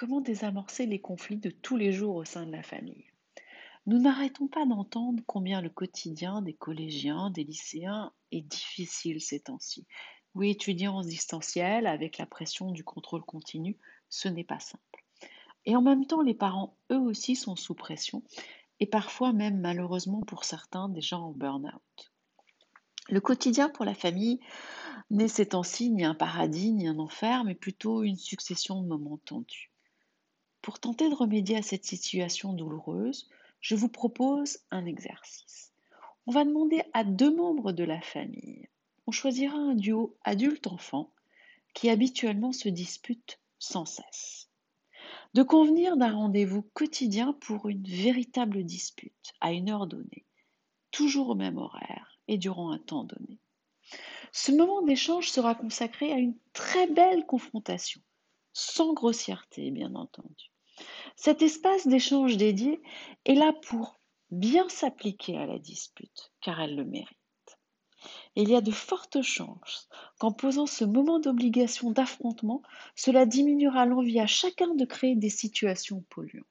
Comment désamorcer les conflits de tous les jours au sein de la famille Nous n'arrêtons pas d'entendre combien le quotidien des collégiens, des lycéens est difficile ces temps-ci. Oui, étudier en distanciel avec la pression du contrôle continu, ce n'est pas simple. Et en même temps, les parents, eux aussi, sont sous pression et parfois même, malheureusement pour certains, déjà en burn-out. Le quotidien pour la famille n'est ces temps-ci ni un paradis ni un enfer, mais plutôt une succession de moments tendus. Pour tenter de remédier à cette situation douloureuse, je vous propose un exercice. On va demander à deux membres de la famille, on choisira un duo adulte-enfant qui habituellement se dispute sans cesse, de convenir d'un rendez-vous quotidien pour une véritable dispute à une heure donnée, toujours au même horaire et durant un temps donné. Ce moment d'échange sera consacré à une très belle confrontation, sans grossièreté bien entendu. Cet espace d'échange dédié est là pour bien s'appliquer à la dispute, car elle le mérite. il y a de fortes chances qu'en posant ce moment d'obligation d'affrontement, cela diminuera l'envie à chacun de créer des situations polluantes.